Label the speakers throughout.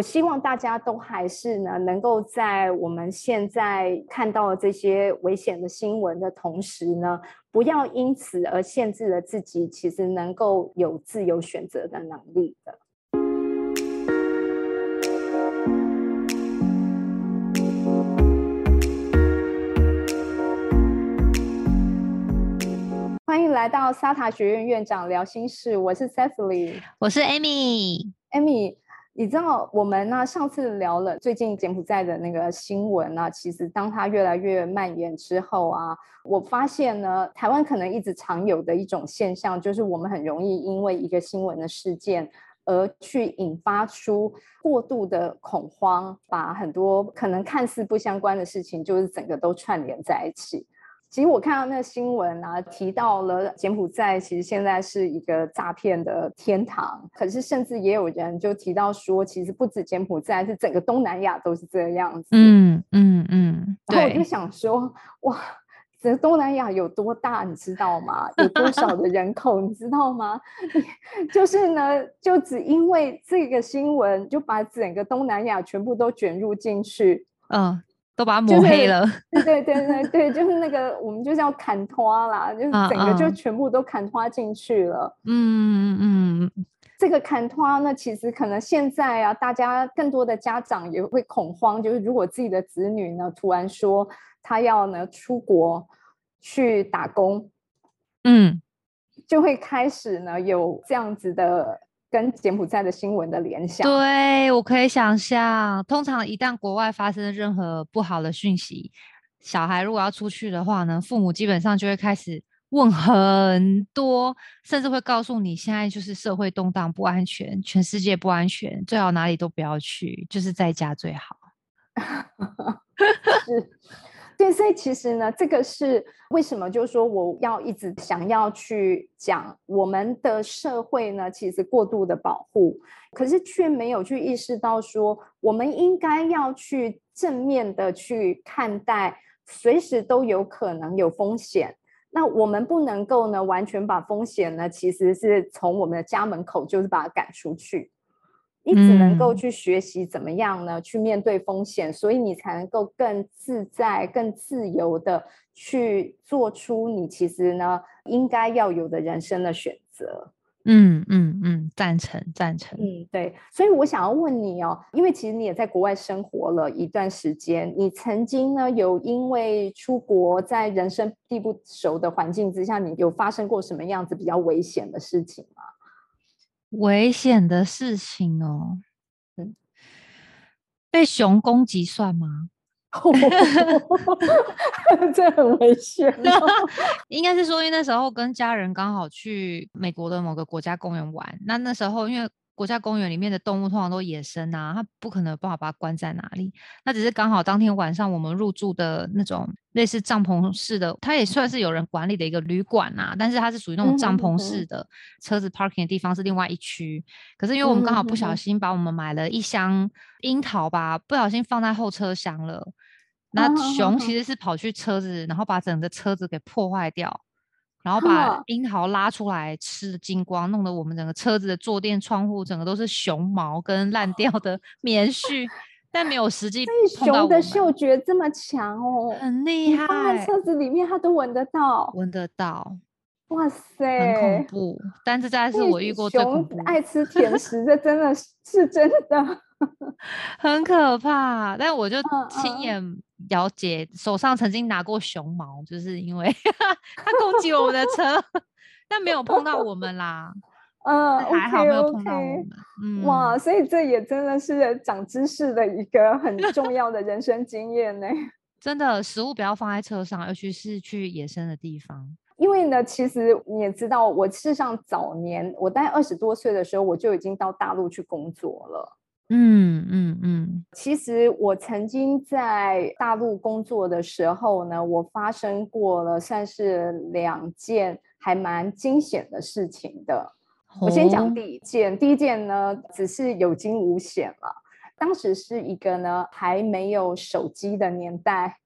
Speaker 1: 我希望大家都还是呢，能够在我们现在看到这些危险的新闻的同时呢，不要因此而限制了自己，其实能够有自由选择的能力的。欢迎来到沙塔学院院长聊心事，我是 Cecily，
Speaker 2: 我是 Amy。
Speaker 1: 你知道我们呢？上次聊了最近柬埔寨的那个新闻啊，其实当它越来越蔓延之后啊，我发现呢，台湾可能一直常有的一种现象，就是我们很容易因为一个新闻的事件而去引发出过度的恐慌，把很多可能看似不相关的事情，就是整个都串联在一起。其实我看到那个新闻啊，提到了柬埔寨其实现在是一个诈骗的天堂。可是甚至也有人就提到说，其实不止柬埔寨，是整个东南亚都是这样子。
Speaker 2: 嗯嗯嗯。
Speaker 1: 然后我就想说，哇，整个东南亚有多大，你知道吗？有多少的 人口，你知道吗？就是呢，就只因为这个新闻，就把整个东南亚全部都卷入进去。
Speaker 2: 嗯。都把它抹黑了，
Speaker 1: 对对对对，就是那个我们就是要砍拖啦，就是整个就全部都砍拖进去了。嗯嗯嗯，这个砍拖呢，其实可能现在啊，大家更多的家长也会恐慌，就是如果自己的子女呢突然说他要呢出国去打工，嗯，就会开始呢有这样子的。跟柬埔寨的新闻的联想，
Speaker 2: 对我可以想象。通常一旦国外发生任何不好的讯息，小孩如果要出去的话呢，父母基本上就会开始问很多，甚至会告诉你，现在就是社会动荡不安全，全世界不安全，最好哪里都不要去，就是在家最好。
Speaker 1: 是。对，所以其实呢，这个是为什么？就是说，我要一直想要去讲我们的社会呢，其实过度的保护，可是却没有去意识到说，我们应该要去正面的去看待，随时都有可能有风险。那我们不能够呢，完全把风险呢，其实是从我们的家门口就是把它赶出去。你只能够去学习怎么样呢？去面对风险，所以你才能够更自在、更自由的去做出你其实呢应该要有的人生的选择。
Speaker 2: 嗯嗯嗯，赞成赞成。
Speaker 1: 嗯，对。所以我想要问你哦，因为其实你也在国外生活了一段时间，你曾经呢有因为出国在人生地不熟的环境之下，你有发生过什么样子比较危险的事情吗？
Speaker 2: 危险的事情哦，嗯，被熊攻击算吗？
Speaker 1: 这很危险。
Speaker 2: 应该是说，因为那时候跟家人刚好去美国的某个国家公园玩，那那时候因为。国家公园里面的动物通常都野生啊，它不可能有办法把它关在哪里。那只是刚好当天晚上我们入住的那种类似帐篷式的，它也算是有人管理的一个旅馆啊，但是它是属于那种帐篷式的，车子 parking 的地方是另外一区。可是因为我们刚好不小心把我们买了一箱樱桃吧，不小心放在后车厢了。那熊其实是跑去车子，然后把整个车子给破坏掉。然后把 樱桃拉出来吃的精光，弄得我们整个车子的坐垫、窗户整个都是熊毛跟烂掉 的棉絮，但没有实际
Speaker 1: 熊的嗅觉这么强哦，
Speaker 2: 很厉害。
Speaker 1: 放在车子里面，它都闻得到，
Speaker 2: 闻得到。
Speaker 1: 哇塞，
Speaker 2: 很恐怖。但是这是我遇过最恐怖。
Speaker 1: 爱吃甜食，这真的是真的。
Speaker 2: 很可怕，但我就亲眼了解，手上曾经拿过熊毛，就是因为 它攻击我们的车，但没有碰到我们啦。嗯，还好没有碰到我们。
Speaker 1: 嗯，哇，所以这也真的是长知识的一个很重要的人生经验呢。
Speaker 2: 真的，食物不要放在车上，尤其是去野生的地方。
Speaker 1: 因为呢，其实你也知道，我事实上早年我大概二十多岁的时候，我就已经到大陆去工作了。嗯嗯嗯，其实我曾经在大陆工作的时候呢，我发生过了算是两件还蛮惊险的事情的。我先讲第一件，第一件呢只是有惊无险了。当时是一个呢还没有手机的年代，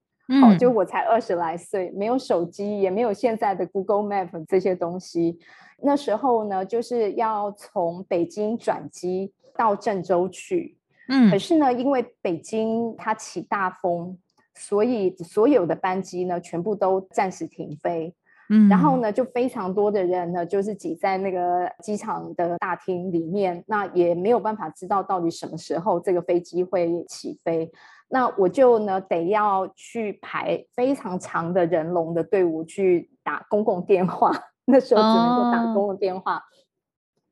Speaker 1: 哦，就我才二十来岁，没有手机，也没有现在的 Google Map 这些东西。那时候呢，就是要从北京转机。到郑州去，
Speaker 2: 嗯
Speaker 1: 可是呢，因为北京它起大风，所以所有的班机呢全部都暂时停飞。
Speaker 2: 嗯，
Speaker 1: 然后呢，就非常多的人呢，就是挤在那个机场的大厅里面，那也没有办法知道到底什么时候这个飞机会起飞。那我就呢得要去排非常长的人龙的队伍去打公共电话，那时候只能够打
Speaker 2: 哦
Speaker 1: 公共电话。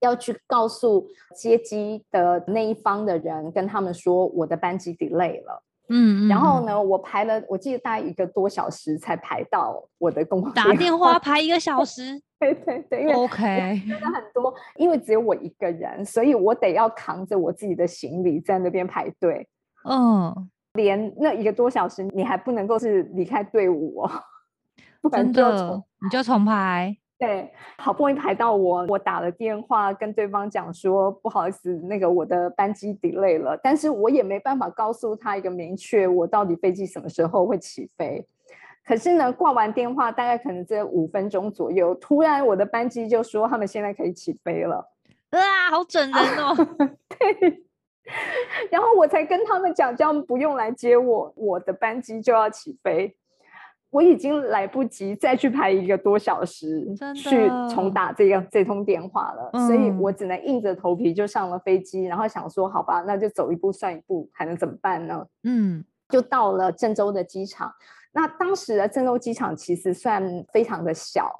Speaker 1: 要去告诉接机的那一方的人，跟他们说我的班机 delay 了。
Speaker 2: 嗯，嗯，嗯。
Speaker 1: 然后呢，我排了，我记得大概一个多小时才排到我的公共
Speaker 2: 打电话排一个小时。
Speaker 1: 对对对，因为
Speaker 2: ，OK，
Speaker 1: 真的很多，因为只有我一个人，所以我得要扛着我自己的行李在那边排队，
Speaker 2: 嗯，
Speaker 1: 连那一个多小时你还不能够是离开队伍哦，不然
Speaker 2: 真的，你就重排，
Speaker 1: 对，好不容易排到我，我打了电话跟对方讲说，不好意思，那个我的班机 delay 了，但是我也没办法告诉他一个明确，我到底飞机什么时候会起飞。可是呢，挂完电话大概可能这五分钟左右，突然我的班机就说他们现在可以起飞了。
Speaker 2: 啊，好整人哦，
Speaker 1: 对，然后我才跟他们讲，叫他们不用来接我，我的班机就要起飞。我已经来不及再去排一个多小时去重打这个这通电话了，所以
Speaker 2: 嗯
Speaker 1: 我只能硬着头皮就上了飞机，然后想说，好吧，那就走一步算一步，还能怎么办呢？
Speaker 2: 嗯
Speaker 1: 就到了郑州的机场。那当时的郑州机场其实算非常的小，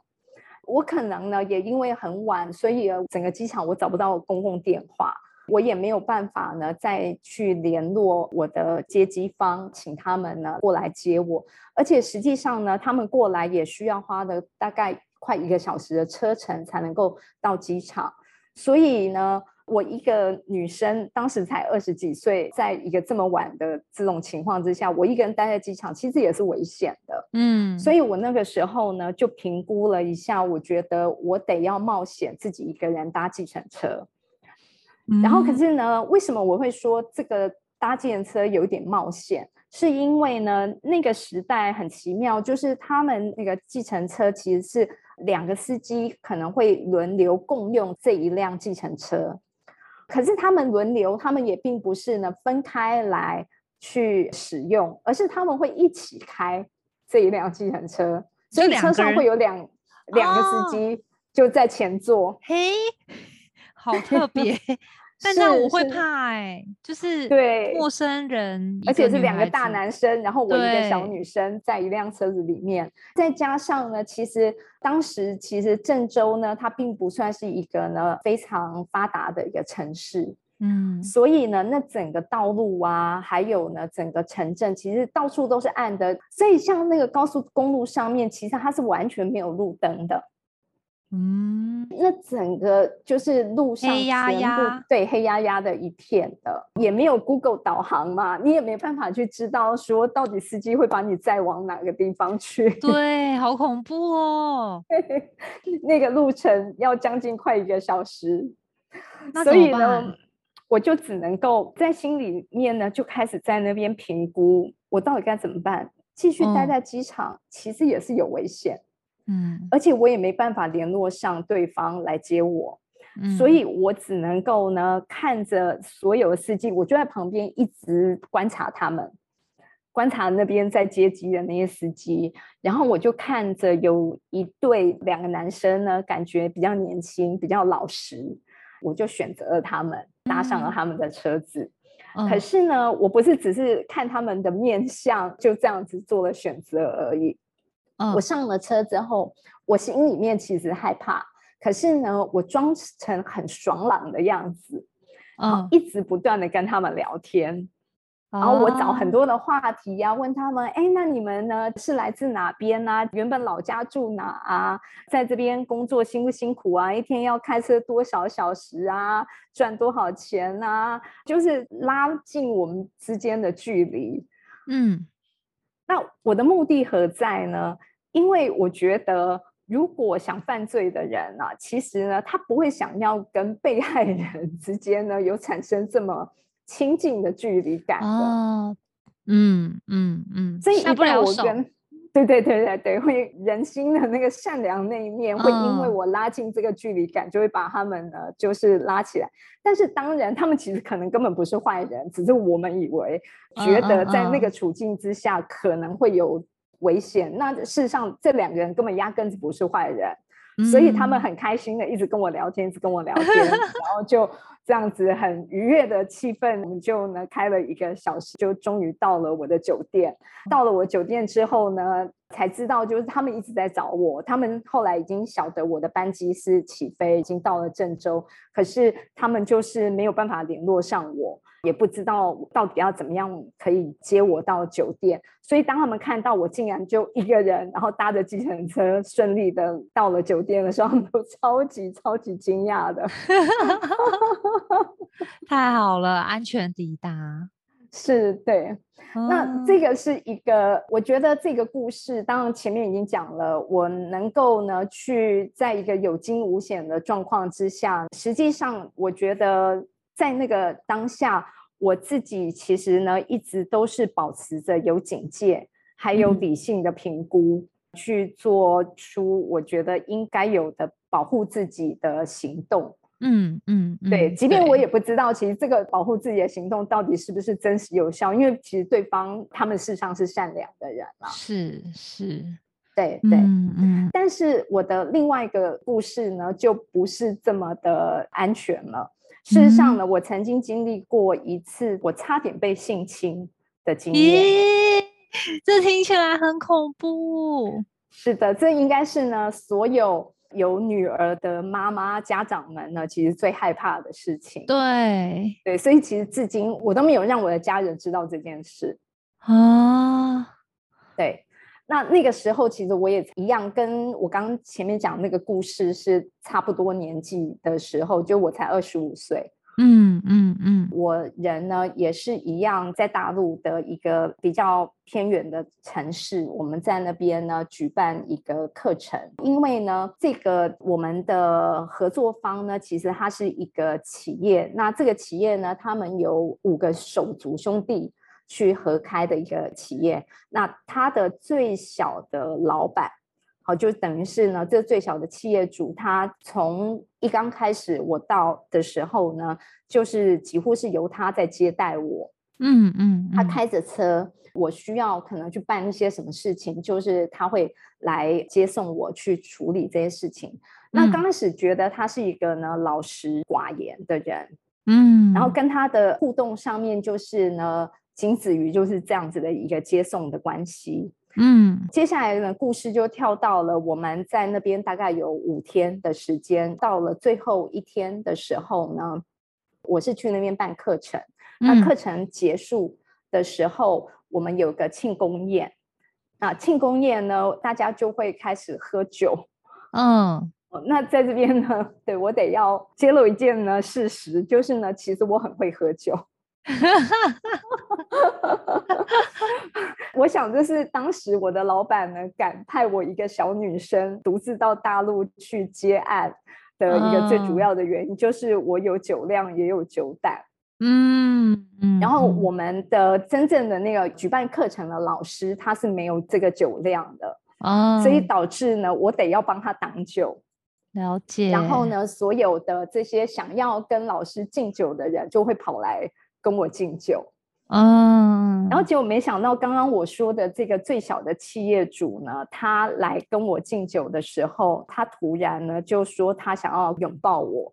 Speaker 1: 我可能呢也因为很晚，所以呃整个机场我找不到公共电话，我也没有办法呢再去联络我的接机方，请他们呢过来接我。而且实际上呢，他们过来也需要花的大概快一个小时的车程才能够到机场，所以呢。我一个女生，当时才二十几岁，在一个这么晚的这种情况之下，我一个人待在机场，其实也是危险的。
Speaker 2: 嗯，
Speaker 1: 所以我那个时候呢，就评估了一下，我觉得我得要冒险自己一个人搭计程车。然后，可
Speaker 2: 嗯。
Speaker 1: 是呢，为什么我会说这个搭计程车有点冒险？是因为呢，那个时代很奇妙，就是他们那个计程车其实是两个司机可能会轮流共用这一辆计程车，可是他们轮流，他们也并不是呢分开来去使用，而是他们会一起开这一辆计程车，所以车上会有两两个
Speaker 2: 哦
Speaker 1: 司机就在前座。
Speaker 2: 嘿，好特 别，但
Speaker 1: 是我
Speaker 2: 会怕哎，就是
Speaker 1: 对。
Speaker 2: 陌生人，
Speaker 1: 而且是两个大男生，然后我一个小女生在一辆车子里面，再加上呢，其实当时其实郑州呢，它并不算是一个呢非常发达的一个城市，
Speaker 2: 嗯。
Speaker 1: 所以呢，那整个道路啊，还有呢整个城镇，其实到处都是暗的，所以像那个高速公路上面，其实它是完全没有路灯的。
Speaker 2: 嗯，
Speaker 1: 那整个就是路上
Speaker 2: 黑压压
Speaker 1: 对黑压压的一片的，也没有 Google 导航嘛，你也没办法去知道说到底司机会把你载往哪个地方去。
Speaker 2: 对，好恐怖哦，
Speaker 1: 那个路程要将近快一个小时，
Speaker 2: 那
Speaker 1: 所以呢，我就只能够在心里面呢就开始在那边评估我到底该怎么办。继续待
Speaker 2: 嗯
Speaker 1: 在机场，其实也是有危险，
Speaker 2: 嗯
Speaker 1: 而且我也没办法联络上对方来接我。
Speaker 2: 嗯，
Speaker 1: 所以我只能够呢看着所有的司机，我就在旁边一直观察他们，观察那边在接机的那些司机，然后我就看着有一对两个男生呢，感觉比较年轻，比较老实，我就选择了他们，搭上了
Speaker 2: 嗯
Speaker 1: 他们的车子。可
Speaker 2: 嗯
Speaker 1: 是呢，我不是只是看他们的面相就这样子做了选择而已。
Speaker 2: 嗯
Speaker 1: 我上了车之后，我心里面其实害怕，可是呢，我装成很爽朗的样子，
Speaker 2: 嗯，
Speaker 1: 一直不断的跟他们聊天，然后我找很
Speaker 2: 哦
Speaker 1: 多的话题呀、问他们，哎，那你们呢是来自哪边啊？原本老家住哪啊？在这边工作辛不辛苦啊？一天要开车多少小时啊？赚多少钱啊？就是拉近我们之间的距离。
Speaker 2: 嗯
Speaker 1: 那我的目的何在呢？因为我觉得，如果想犯罪的人啊，其实呢，他不会想要跟被害人 之间呢有产生这么亲近的距离感的。
Speaker 2: 哦，嗯嗯嗯，
Speaker 1: 所以
Speaker 2: 不了手，
Speaker 1: 我跟对对对对对，会人心的那个善良那一面，会因为我拉近这个距离感，就会把他们呢就是拉起来。但是当然，他们其实可能根本不是坏人，只是我们以为觉得在那个处境之下可能会有危险。那事实上，这两个人根本压根子不是坏人。所以他们很开心的一直跟我聊天，一直跟我聊天，然后就这样子很愉悦的气氛，我们就呢开了一个小时，就终于到了我的酒店。到了我酒店之后呢，才知道就是他们一直在找我，他们后来已经晓得我的班机是起飞，已经到了郑州，可是他们就是没有办法联络上我。也不知道到底要怎么样可以接我到酒店，所以当他们看到我竟然就一个人，然后搭着计程车顺利的到了酒店的时候，他们都超级超级惊讶的。
Speaker 2: 太好了，安全抵达。
Speaker 1: 是对，那这个是一个，我觉得这个故事，当然前面已经讲了，我能够呢去在一个有惊无险的状况之下，实际上我觉得。在那个当下，我自己其实呢一直都是保持着有警戒，还有理性的评估，去做出我觉得应该有的保护自己的行动。
Speaker 2: 嗯嗯，
Speaker 1: 对，即便我也不知道，其实这个保护自己的行动到底是不是真实有效，因为其实对方他们事实上是善良的人啊。
Speaker 2: 是是，
Speaker 1: 对对嗯嗯。但是我的另外一个故事呢，就不是这么的安全了。事实上呢，我曾经经历过一次我差点被性侵的经验。
Speaker 2: 这听起来很恐怖。
Speaker 1: 是的，这应该是呢所有有女儿的妈妈家长们呢，其实最害怕的事情。
Speaker 2: 对
Speaker 1: 对，所以其实至今我都没有让我的家人知道这件事
Speaker 2: 啊。
Speaker 1: 对。那那个时候，其实我也一样，跟我刚刚前面讲那个故事是差不多年纪的时候，就我才二十五岁。
Speaker 2: 嗯嗯嗯，
Speaker 1: 我人呢也是一样，在大陆的一个比较偏远的城市，我们在那边呢举办一个课程。因为呢，这个我们的合作方呢，其实它是一个企业。那这个企业呢，他们有五个手足兄弟。去合开的一个企业，那他的最小的老板，好，就等于是呢，这最小的企业主，他从一刚开始我到的时候呢，就是几乎是由他在接待我，
Speaker 2: 嗯嗯，
Speaker 1: 他开着车，我需要可能去办一些什么事情，就是他会来接送我去处理这些事情。那刚开始觉得他是一个呢老实寡言的人，
Speaker 2: 嗯，
Speaker 1: 然后跟他的互动上面就是呢。仅止于就是这样子的一个接送的关系，
Speaker 2: 嗯，
Speaker 1: 接下来呢，故事就跳到了我们在那边大概有五天的时间，到了最后一天的时候呢，我是去那边办课程，那课程结束的时候，我们有个庆功宴，啊，庆功宴呢，大家就会开始喝酒，
Speaker 2: 嗯，
Speaker 1: 那在这边呢，对我得要揭露一件呢事实，就是呢，其实我很会喝酒。哈哈哈！我想这是当时我的老板呢，敢派我一个小女生独自到大陆去接案的一个最主要的原因，就是我有酒量，也有酒胆。
Speaker 2: 嗯嗯。
Speaker 1: 然后我们的真正的那个举办课程的老师，他是没有这个酒量的
Speaker 2: 啊，
Speaker 1: 所以导致呢，我得要帮他挡酒。
Speaker 2: 了解。
Speaker 1: 然后呢，所有的这些想要跟老师敬酒的人，就会跑来。跟我敬酒，
Speaker 2: 嗯，
Speaker 1: 然后结果没想到，刚刚我说的这个最小的企业主呢，他来跟我敬酒的时候，他突然呢就说他想要拥抱我，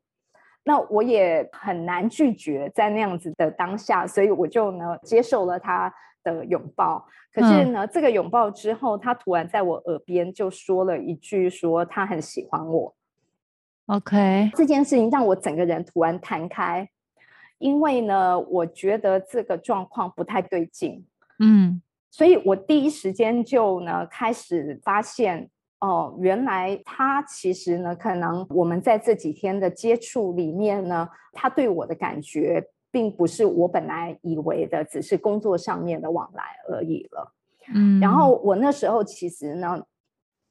Speaker 1: 那我也很难拒绝，在那样子的当下，所以我就呢接受了他的拥抱。可是呢，这个拥抱之后，他突然在我耳边就说了一句，说他很喜欢我。
Speaker 2: OK，
Speaker 1: 这件事情让我整个人突然弹开。因为呢，我觉得这个状况不太对劲，
Speaker 2: 嗯，
Speaker 1: 所以我第一时间就呢开始发现，哦，原来他其实呢，可能我们在这几天的接触里面呢，他对我的感觉并不是我本来以为的，只是工作上面的往来而已了，
Speaker 2: 嗯，
Speaker 1: 然后我那时候其实呢，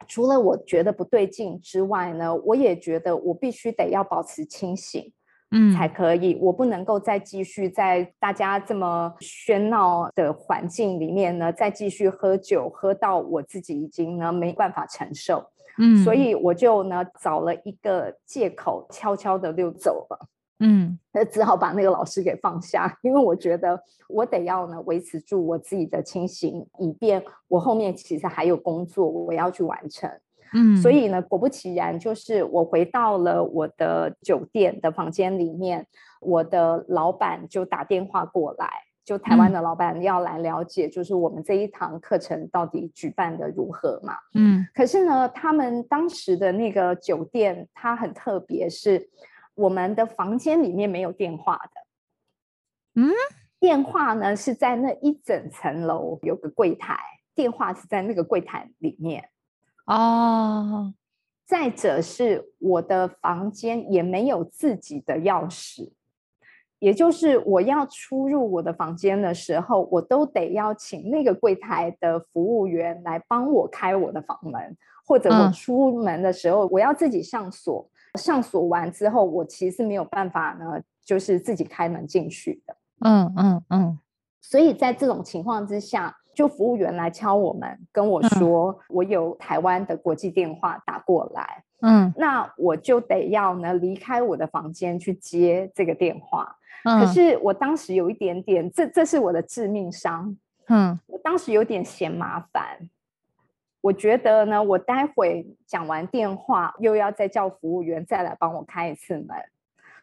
Speaker 1: 除了我觉得不对劲之外呢，我也觉得我必须得要保持清醒。
Speaker 2: 嗯，
Speaker 1: 才可以，我不能够再继续在大家这么喧闹的环境里面呢，再继续喝酒，喝到我自己已经呢没办法承受。
Speaker 2: 嗯，
Speaker 1: 所以我就呢找了一个借口，悄悄的溜走了。
Speaker 2: 嗯，
Speaker 1: 那只好把那个老师给放下，因为我觉得我得要呢维持住我自己的清醒，以便我后面其实还有工作我要去完成。
Speaker 2: 嗯，
Speaker 1: 所以呢，果不其然，就是我回到了我的酒店的房间里面，我的老板就打电话过来，就台湾的老板要来了解，就是我们这一堂课程到底举办的如何嘛。
Speaker 2: 嗯，
Speaker 1: 可是呢，他们当时的那个酒店它很特别，是我们的房间里面没有电话的。
Speaker 2: 嗯，
Speaker 1: 电话呢是在那一整层楼有个柜台，电话是在那个柜台里面。
Speaker 2: 哦，
Speaker 1: 再者是我的房间也没有自己的钥匙，也就是我要出入我的房间的时候，我都得要请那个柜台的服务员来帮我开我的房门，或者我
Speaker 2: 嗯
Speaker 1: 出门的时候，我要自己上锁。上锁完之后，我其实没有办法呢，就是自己开门进去的。
Speaker 2: 嗯嗯嗯，
Speaker 1: 所以在这种情况之下，就服务员来敲我们，跟我
Speaker 2: 嗯
Speaker 1: 说我有台湾的国际电话打过来。
Speaker 2: 嗯
Speaker 1: 那我就得要呢离开我的房间去接这个电话。
Speaker 2: 嗯，
Speaker 1: 可是我当时有一点点，这这是我的致命伤。
Speaker 2: 嗯
Speaker 1: 我当时有点嫌麻烦，我觉得呢，我待会讲完电话又要再叫服务员再来帮我开一次门，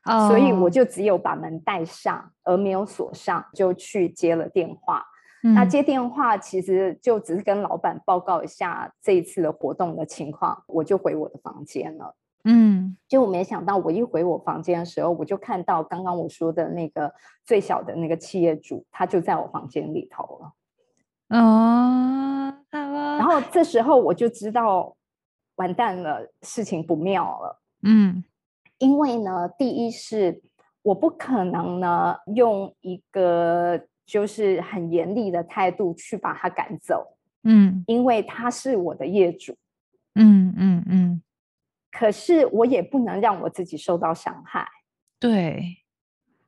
Speaker 2: 哦，
Speaker 1: 所以我就只有把门带上，而没有锁上，就去接了电话。那
Speaker 2: 嗯
Speaker 1: 接电话其实就只是跟老板报告一下这一次的活动的情况，我就回我的房间了。
Speaker 2: 嗯
Speaker 1: 结果没想到，我一回我房间的时候，我就看到刚刚我说的那个最小的那个企业主，他就在我房间里头了。
Speaker 2: 哦，
Speaker 1: 然后这时候我就知道，完蛋了，事情不妙了。
Speaker 2: 嗯
Speaker 1: 因为呢，第一是我不可能呢用一个就是很严厉的态度去把他赶走，
Speaker 2: 嗯
Speaker 1: 因为他是我的业主。
Speaker 2: 嗯嗯嗯，
Speaker 1: 可是我也不能让我自己受到伤害。
Speaker 2: 对，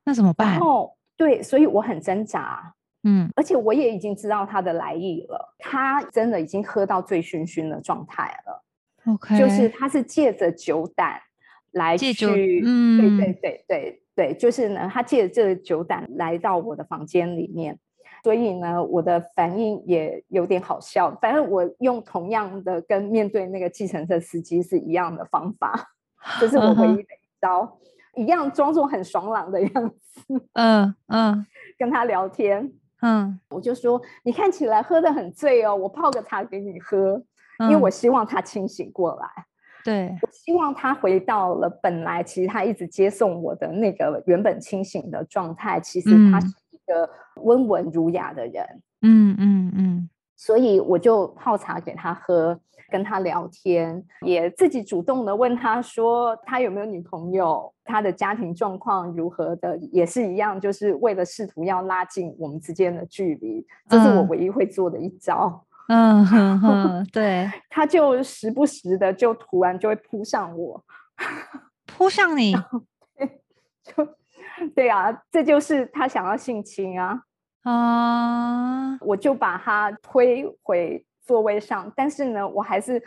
Speaker 2: 那怎么办
Speaker 1: 然？后对，所以我很挣扎。
Speaker 2: 嗯
Speaker 1: 而且我也已经知道他的来意了，他真的已经喝到醉醺醺的状态了
Speaker 2: ，，OK，
Speaker 1: 就是他是借着酒胆来
Speaker 2: 借
Speaker 1: 去，
Speaker 2: 酒
Speaker 1: 对
Speaker 2: 嗯。
Speaker 1: 对对对对，就是呢，他借着这个酒胆来到我的房间里面，所以呢，我的反应也有点好笑，反正我用同样的跟面对那个计程车司机是一样的方法，这是我唯一的一招，一样装作很爽朗的样子
Speaker 2: 嗯嗯。
Speaker 1: 跟他聊天。
Speaker 2: 嗯，
Speaker 1: 我就说你看起来喝得很醉哦，我泡个茶给你喝，因为
Speaker 2: 嗯。
Speaker 1: 我希望他清醒过来，
Speaker 2: 对，
Speaker 1: 我希望他回到了本来其实他一直接送我的那个原本清醒的状态，其实他
Speaker 2: 嗯。
Speaker 1: 是一个温文儒雅的人，
Speaker 2: 嗯嗯嗯。
Speaker 1: 所以我就泡茶给他喝，跟他聊天，也自己主动的问他说他有没有女朋友，他的家庭状况如何的，也是一样，就是为了试图要拉近我们之间的距离，这是我
Speaker 2: 嗯。
Speaker 1: 唯一会做的一招。
Speaker 2: 嗯 哼哼，对，
Speaker 1: 他就时不时的就突然就会扑上我，
Speaker 2: 扑上你
Speaker 1: 就对啊，这就是他想要性侵啊，
Speaker 2: 啊，
Speaker 1: 我就把他推回座位上，但是呢，我还是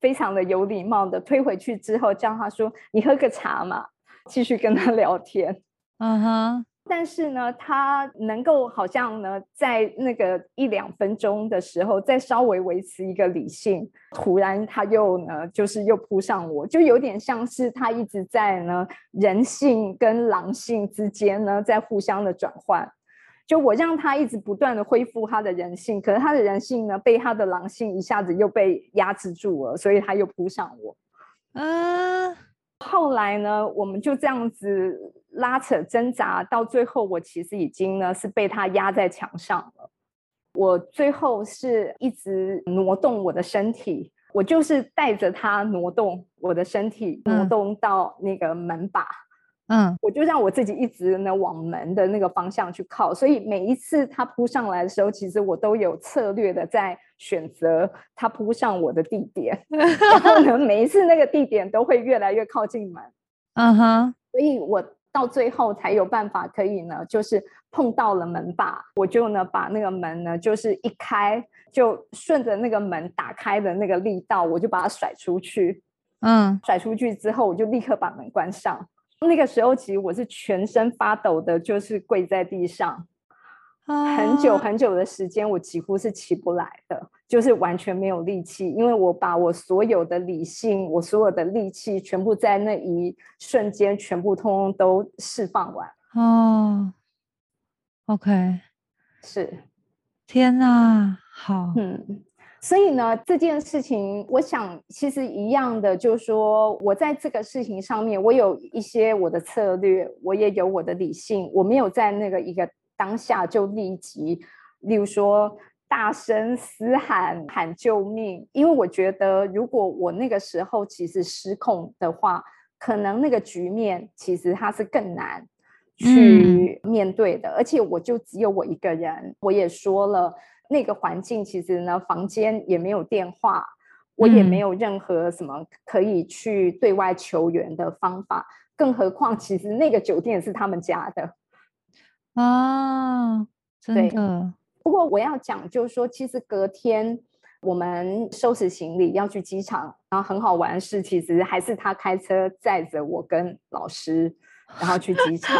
Speaker 1: 非常的有礼貌的推回去之后，叫他说：“你喝个茶嘛。”继续跟他聊天。
Speaker 2: 嗯哼，
Speaker 1: 但是呢，他能够好像呢，在那个一两分钟的时候，再稍微维持一个理性，突然他又呢，就是又扑上我，就有点像是他一直在呢人性跟狼性之间呢，在互相的转换。就我让他一直不断的恢复他的人性，可是他的人性呢，被他的狼性一下子又被压制住了，所以他又扑上我。
Speaker 2: 嗯
Speaker 1: 后来呢，我们就这样子拉扯挣扎，到最后我其实已经呢是被他压在墙上了。我最后是一直挪动我的身体，我就是带着他挪动我的身体，挪
Speaker 2: 嗯
Speaker 1: 动到那个门把，
Speaker 2: 嗯
Speaker 1: 我就让我自己一直呢往门的那个方向去靠。所以每一次他扑上来的时候，其实我都有策略的在选择他扑上我的地点。然后呢，每一次那个地点都会越来越靠近门，
Speaker 2: 嗯哼，
Speaker 1: 所以我到最后才有办法可以呢，就是碰到了门把，我就呢把那个门呢就是一开，就顺着那个门打开的那个力道，我就把它甩出去。嗯，甩出去之后，我就立刻把门关上。那个时候其实我是全身发抖的，就是跪在地上。很久很久的时间，我几乎是起不来的，就是完全没有力气，因为我把我所有的理性，我所有的力气，全部在那一瞬间，全部通通都释放完。
Speaker 2: 哦，OK，
Speaker 1: 是，
Speaker 2: 天哪，好，
Speaker 1: 嗯，所以呢，这件事情，我想其实一样的，就是说我在这个事情上面，我有一些我的策略，我也有我的理性，我没有在那个一个。当下就立即，例如说大声嘶喊喊救命，因为我觉得如果我那个时候其实失控的话，可能那个局面其实它是更难去面对的，而且我就只有我一个人，我也说了那个环境其实呢，房间也没有电话，我也没有任何什么可以去对外求援的方法，更何况其实那个酒店是他们家的。
Speaker 2: 啊，真的。
Speaker 1: 不过我要讲，就是说，其实隔天我们收拾行李要去机场，然后很好玩的是，其实还是他开车载着我跟老师，然后去机场。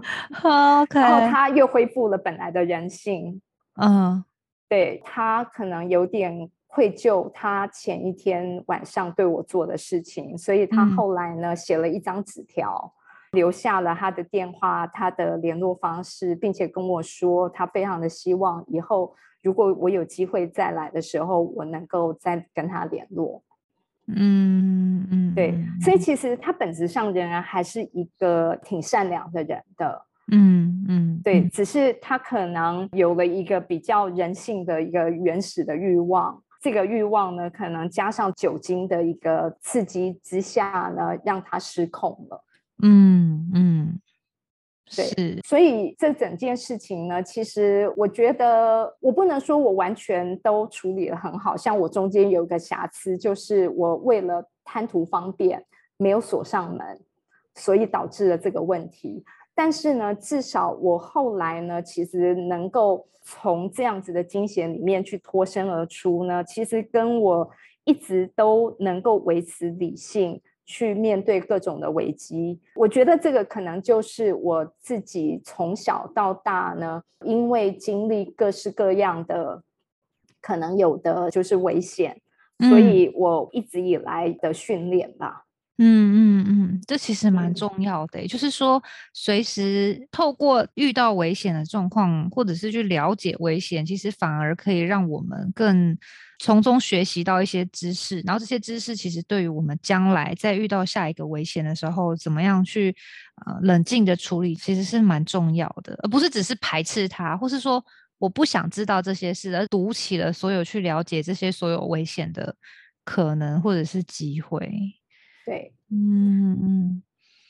Speaker 2: OK，
Speaker 1: 然后他又恢复了本来的人性。嗯，对他可能有点愧疚，他前一天晚上对我做的事情，所以他后来呢写了一张纸条。留下了他的电话、他的联络方式，并且跟我说，他非常的希望以后如果我有机会再来的时候，我能够再跟他联络。嗯嗯，对，所以其实他本质上仍然还是一个挺善良的人的。嗯嗯，对，只是他可能有了一个比较人性的一个原始的欲望，这个欲望呢，可能加上酒精的一个刺激之下呢，让他失控了。嗯嗯，对，所以这整件事情呢，其实我觉得我不能说我完全都处理的很好，像我中间有一个瑕疵，就是我为了贪图方便没有锁上门，所以导致了这个问题。但是呢，至少我后来呢，其实能够从这样子的惊险里面去脱身而出呢，其实跟我一直都能够维持理性。去面对各种的危机，我觉得这个可能就是我自己从小到大呢，因为经历各式各样的可能有的就是危险，所以我一直以来的训练吧。
Speaker 2: 嗯嗯嗯，这其实蛮重要的，就是说随时透过遇到危险的状况，或者是去了解危险，其实反而可以让我们更。从中学习到一些知识，然后这些知识其实对于我们将来在遇到下一个危险的时候，怎么样去呃冷静的处理，其实是蛮重要的，而不是只是排斥它，或是说我不想知道这些事，而堵起了所有去了解这些所有危险的可能或者是机会。
Speaker 1: 对，嗯嗯，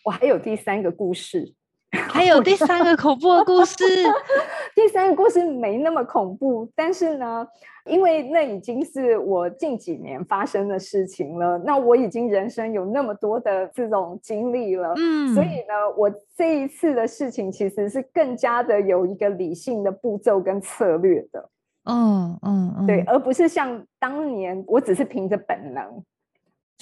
Speaker 1: 我还有第三个故事。
Speaker 2: 还有第三个恐怖的故事，
Speaker 1: 第三个故事没那么恐怖，但是呢，因为那已经是我近几年发生的事情了，那我已经人生有那么多的这种经历了，嗯，所以呢，我这一次的事情其实是更加的有一个理性的步骤跟策略的，嗯嗯嗯，对，而不是像当年我只是凭着本能。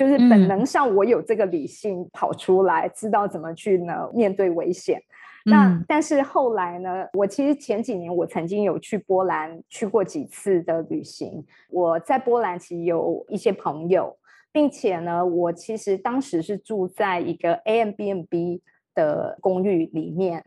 Speaker 1: 就是本能上，我有这个理性跑出来，知道怎么去呢面对危险。那但是后来呢，我其实前几年我曾经有去波兰去过几次的旅行。我在波兰其实有一些朋友，并且呢，我其实当时是住在一个 A M B N B 的公寓里面。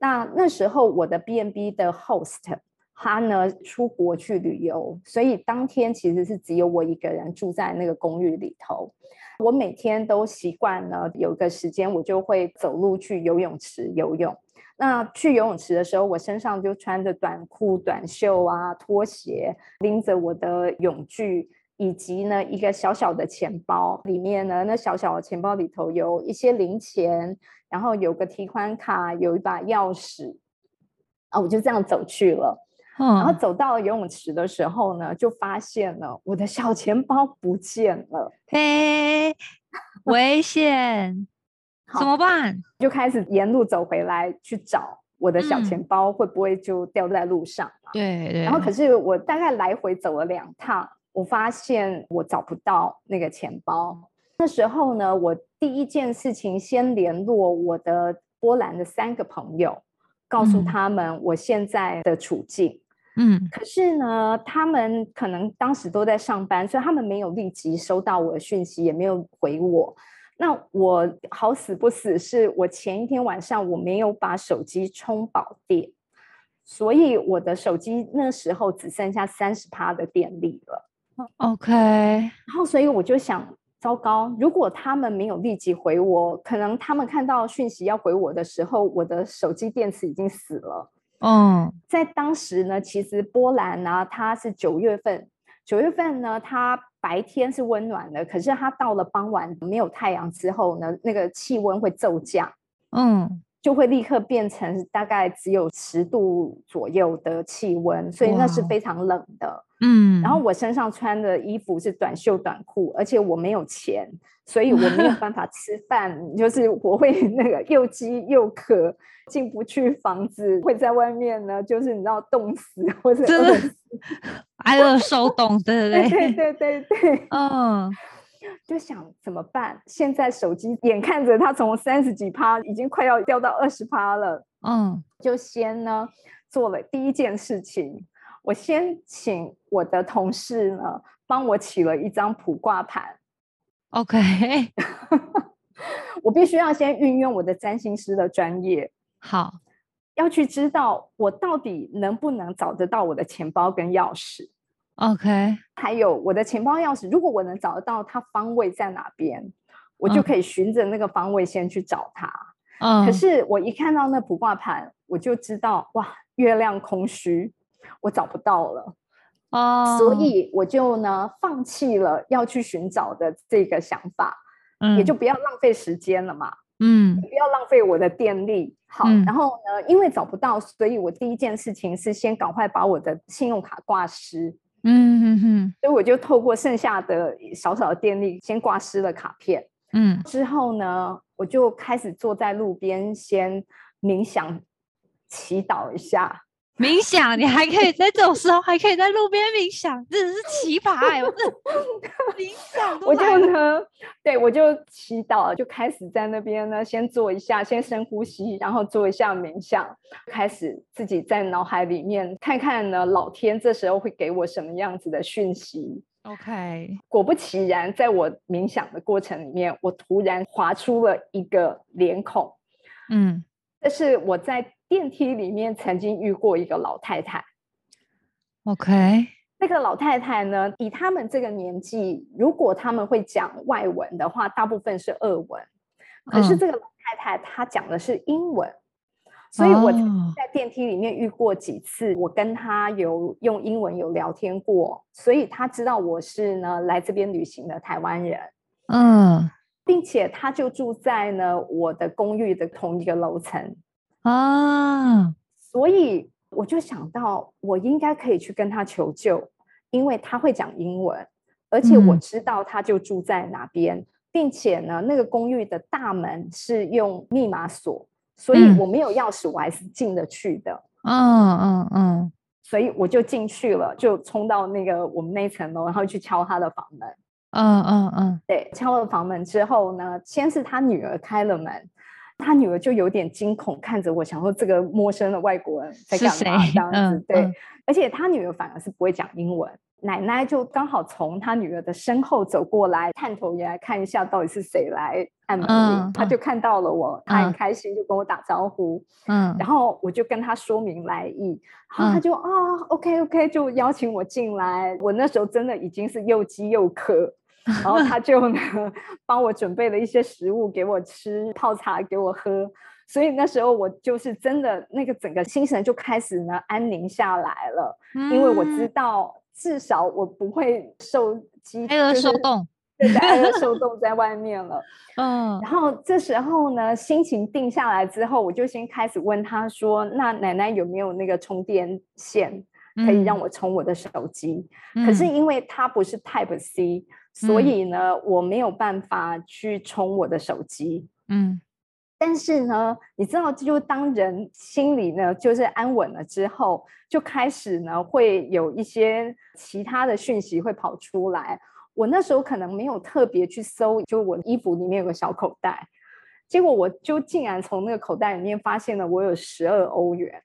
Speaker 1: 那那时候我的 B N B 的 host。他呢出国去旅游，所以当天其实是只有我一个人住在那个公寓里头。我每天都习惯了有个时间，我就会走路去游泳池游泳。那去游泳池的时候，我身上就穿着短裤、短袖啊，拖鞋，拎着我的泳具，以及呢一个小小的钱包，里面呢那小小的钱包里头有一些零钱，然后有个提款卡，有一把钥匙。啊，我就这样走去了。然后走到游泳池的时候呢，就发现了我的小钱包不见了，
Speaker 2: 嘿，危险！怎么办？
Speaker 1: 就开始沿路走回来去找我的小
Speaker 2: 嗯
Speaker 1: 钱包，会不会就掉在路上嘛？
Speaker 2: 对对，
Speaker 1: 然后可是我大概来回走了两趟，我发现我找不到那个钱包。那时候呢，我第一件事情先联络我的波兰的三个朋友，告诉
Speaker 2: 嗯
Speaker 1: 他们我现在的处境。
Speaker 2: 嗯
Speaker 1: 可是呢，他们可能当时都在上班，所以他们没有立即收到我的讯息，也没有回我。那我好死不死，是我前一天晚上我没有把手机充饱电，所以我的手机那时候只剩下三十趴的电力了。
Speaker 2: ，OK，
Speaker 1: 然后，所以我就想，糟糕，如果他们没有立即回我，可能他们看到讯息要回我的时候，我的手机电池已经死了。
Speaker 2: 嗯。
Speaker 1: 在当时呢，其实波兰呢、它是九月份，九月份呢，它白天是温暖的，可是它到了傍晚没有太阳之后呢，那个气温会骤降，
Speaker 2: 嗯，
Speaker 1: 就会立刻变成大概只有十度左右的气温，所以那是非常冷的。
Speaker 2: 嗯，
Speaker 1: 然后我身上穿的衣服是短袖短裤，而且我没有钱，所以我没有 办法吃饭，就是我会 那个又饥又渴，进不去房子，会在外面呢，就是你知道冻死或者
Speaker 2: 真的
Speaker 1: 饿死。
Speaker 2: 挨饿受冻，对
Speaker 1: 对
Speaker 2: 对？
Speaker 1: 对对对对，
Speaker 2: 嗯
Speaker 1: 就想怎么办？现在手机眼看着它从三十几趴已经快要掉到二十趴了，
Speaker 2: 嗯
Speaker 1: 就先呢做了第一件事情，我先请我的同事呢帮我起了一张普卦盘。
Speaker 2: ，OK，
Speaker 1: 我必须要先运用我的占星师的专业，
Speaker 2: 好，
Speaker 1: 要去知道我到底能不能找得到我的钱包跟钥匙，
Speaker 2: OK，
Speaker 1: 还有我的钱包钥匙，如果我能找得到它方位在哪边，我就
Speaker 2: 嗯
Speaker 1: 可以循着那个方位先去找它。
Speaker 2: 嗯，
Speaker 1: 可是我一看到那卜卦盘，我就知道哇，月亮空虚，我找不到了。
Speaker 2: 哦，
Speaker 1: 所以我就呢放弃了要去寻找的这个想法，嗯也就不要浪费时间了嘛。
Speaker 2: 嗯
Speaker 1: 不要浪费我的电力。好，
Speaker 2: 嗯
Speaker 1: 然后呢，因为找不到，所以我第一件事情是先赶快把我的信用卡挂失，
Speaker 2: 嗯嗯嗯
Speaker 1: 所以我就透过剩下的少少的电力先挂失了卡片。
Speaker 2: 嗯
Speaker 1: 之后呢，我就开始坐在路边先冥想、祈祷一下。
Speaker 2: 冥想，你还可以在这种时候还可以在路边冥想，真的是奇葩哎、我真的冥想
Speaker 1: 我就呢，对我就祈祷，就开始在那边呢，先做一下，先深呼吸，然后做一下冥想，开始自己在脑海里面看看呢，老天这时候会给我什么样子的讯息。
Speaker 2: OK，
Speaker 1: 果不其然，在我冥想的过程里面，我突然划出了一个脸孔，
Speaker 2: 嗯。
Speaker 1: 这是我在电梯里面曾经遇过一个老太太。
Speaker 2: ，OK，
Speaker 1: 那个老太太呢，以他们这个年纪，如果他们会讲外文的话，大部分是俄文。可是
Speaker 2: 嗯
Speaker 1: 这个老太太她讲的是英文，所以我在电梯里面遇过几次，我跟她有用英文有聊天过，所以她知道我是呢来这边旅行的台湾人，
Speaker 2: 嗯
Speaker 1: 并且她就住在呢我的公寓的同一个楼层，
Speaker 2: 啊，
Speaker 1: 所以我就想到，我应该可以去跟他求救，因为他会讲英文，而且我
Speaker 2: 嗯。
Speaker 1: 知道他就住在哪边，并且呢，那个公寓的大门是用密码锁，所以
Speaker 2: 嗯。
Speaker 1: 我没有钥匙，我还是进得去的。
Speaker 2: 嗯嗯嗯。
Speaker 1: 所以我就进去了，就冲到那个我们那层楼，然后去敲他的房门。
Speaker 2: 嗯嗯嗯，
Speaker 1: 对，敲了房门之后呢，先是他女儿开了门，他女儿就有点惊恐看着我，想说这个陌生的外国人在
Speaker 2: 是
Speaker 1: 干嘛
Speaker 2: 谁
Speaker 1: 这样子。
Speaker 2: 嗯
Speaker 1: 对，
Speaker 2: 嗯
Speaker 1: 而且他女儿反而是不会讲英文，奶奶就刚好从他女儿的身后走过来，探头也来看一下到底是谁来按门铃，
Speaker 2: 嗯嗯
Speaker 1: 他就看到了我，他很
Speaker 2: 嗯
Speaker 1: 开心，就跟我打招呼。
Speaker 2: 嗯
Speaker 1: 然后我就跟他说明来意，然后他
Speaker 2: 嗯
Speaker 1: 就啊、OK OK，就邀请我进来。我那时候真的已经是又饥又渴，然后他就呢帮我准备了一些食物给我吃，泡茶给我喝。所以那时候我就是真的那个整个心神就开始呢安宁下来了，因为我知
Speaker 2: 嗯
Speaker 1: 道至少我不会受饥，
Speaker 2: 挨饿受冻，
Speaker 1: 挨饿受冻在外面了。
Speaker 2: 嗯
Speaker 1: 然后这时候呢，心情定下来之后，我就先开始问他说：“那奶奶有没有那个充电线可以让
Speaker 2: 嗯
Speaker 1: 我充我的手机？”可是
Speaker 2: 嗯
Speaker 1: 因为它不是 Type C，所
Speaker 2: 嗯
Speaker 1: 以呢，我没有办法去充我的手机。
Speaker 2: 嗯
Speaker 1: 但是呢，你知道，就当人心里呢就是安稳了之后，就开始呢会有一些其他的讯息会跑出来。我那时候可能没有特别去搜，就我衣服里面有个小口袋，结果我就竟然从那个口袋里面发现了我有十二欧元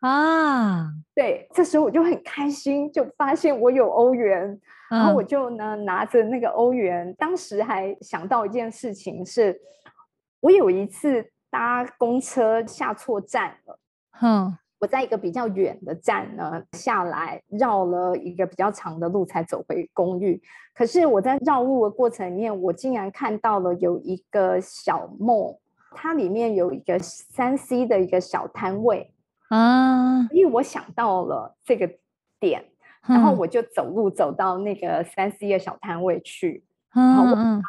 Speaker 2: 啊！
Speaker 1: 对，这时候我就很开心，就发现我有欧元，然后我就呢拿着那个欧元，当时还想到一件事情是，我有一次搭公车下错站了，哼。我在一个比较远的站呢下来，绕了一个比较长的路才走回公寓。可是我在绕路的过程里面，我竟然看到了有一个小梦，它里面有一个三 C 的一个小摊位啊。因为我想到了这个点，然后我就走路走到那个三 C 的小摊位去，然后问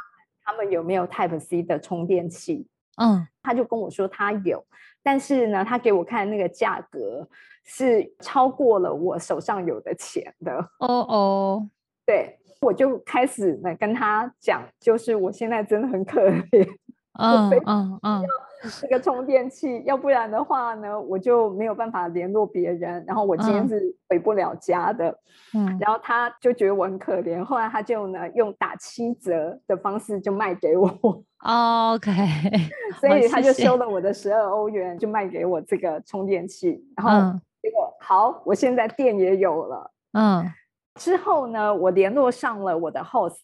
Speaker 1: 他们有没有 Type C 的充电器。嗯，他就跟我说他有。但是呢，他给我看那个价格是超过了我手上有的钱的。哦哦，对，我就开始呢跟他讲，就是我现在真的很可怜。嗯嗯嗯。这个充电器，要不然的话呢，我就没有办法联络别人。然后我今天是回不了家的。嗯。然后他就觉得我很可怜，后来他就呢用打七折的方式就卖给我。
Speaker 2: OK。
Speaker 1: 所以他就收了我的十二欧元，就卖给我这个充电器。然后结果好，我现在电也有了。嗯。之后呢，我联络上了我的 host。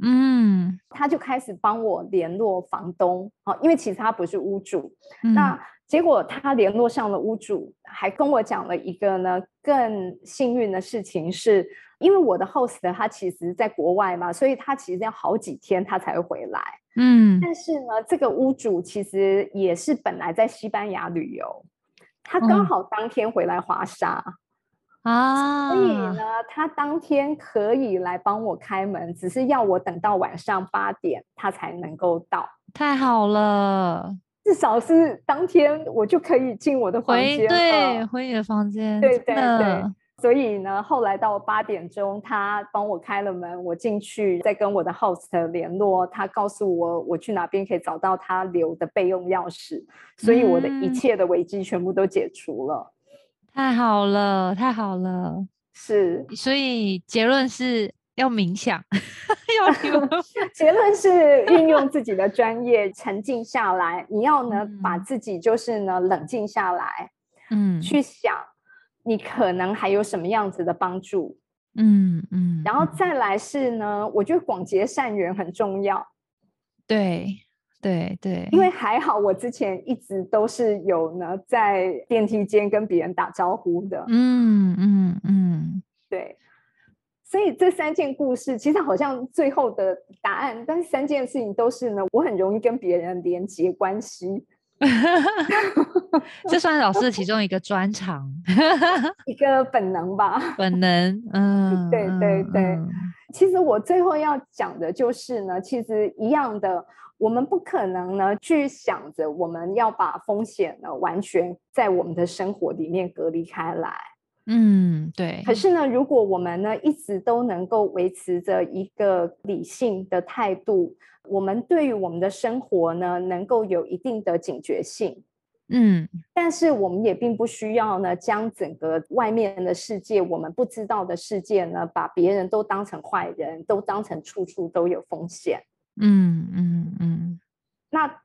Speaker 1: 嗯，他就开始帮我联络房东，好，因为其实他不是屋主。那结果他联络上了屋主，还跟我讲了一个呢更幸运的事情，是因为我的 host 他其实在国外嘛，所以他其实要好几天他才会回来。嗯，但是呢，这个屋主其实也是本来在西班牙旅游，他刚好当天回来华沙。啊，所以呢，他当天可以来帮我开门，只是要我等到晚上八点，他才能够到。
Speaker 2: 太好了，
Speaker 1: 至少是当天我就可以进我的房间，
Speaker 2: 对，回你的房间，
Speaker 1: 对对对。所以呢，后来到八点钟，他帮我开了门，我进去，再跟我的 host 联络，他告诉我我去哪边可以找到他留的备用钥匙，所以我的一切的危机全部都解除了。
Speaker 2: 太好了，太好了，
Speaker 1: 是，
Speaker 2: 所以结论是要冥想，要
Speaker 1: 结论是运用自己的专业，沉静下来。你要呢，把自己就是呢冷静下来，嗯，去想你可能还有什么样子的帮助，嗯嗯，然后再来是呢，我觉得广结善缘很重要，
Speaker 2: 对。对对，
Speaker 1: 因为还好我之前一直都是有呢，在电梯间跟别人打招呼的。嗯嗯嗯，对。所以这三件故事其实好像最后的答案，但是三件事情都是呢，我很容易跟别人连接关系。
Speaker 2: 这算是老师的其中一个专长，
Speaker 1: 一个本能吧。
Speaker 2: 本能，嗯，
Speaker 1: 对 对对。其实我最后要讲的就是呢，其实一样的。我们不可能呢去想着我们要把风险呢完全在我们的生活里面隔离开来。嗯，对。可是呢，如果我们呢一直都能够维持着一个理性的态度，我们对于我们的生活呢能够有一定的警觉性。嗯，但是我们也并不需要呢将整个外面的世界，我们不知道的世界呢，把别人都当成坏人，都当成处处都有风险。嗯嗯嗯，那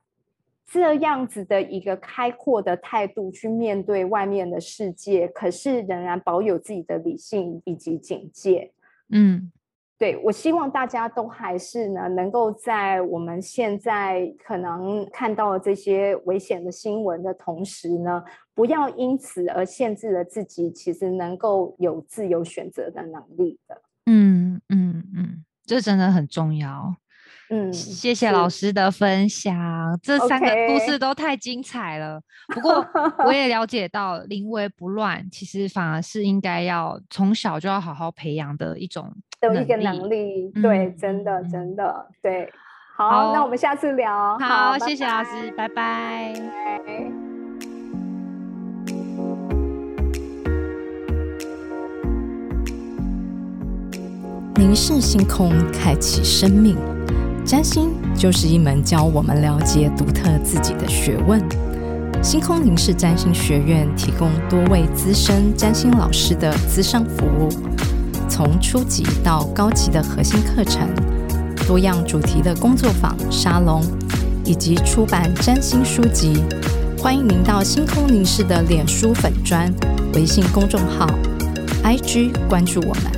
Speaker 1: 这样子的一个开阔的态度去面对外面的世界，可是仍然保有自己的理性以及警戒。嗯，对我希望大家都还是呢，能够在我们现在可能看到这些危险的新闻的同时呢，不要因此而限制了自己，其实能够有自由选择的能力的。
Speaker 2: 嗯嗯嗯，这真的很重要。嗯，谢谢老师的分享，这三个故事都太精彩了。不过 我也了解到，临危不乱其实反而是应该要从小就要好好培养的一种
Speaker 1: 的一个能力。对，真的真的对。好，那我们下次聊。
Speaker 2: 好，谢谢老师，拜拜。
Speaker 3: 凝视星空，开启生命。
Speaker 1: 占星就是一门教我们了解独特自己的学问。星空凝视占星学院提供多位资深占星老师的资商服务，从初级到高级的核心课程，多样主题的工作坊、沙龙，以及出版占星书籍。欢迎您到星空凝视的脸书粉砖、微信公众号、IG 关注我们。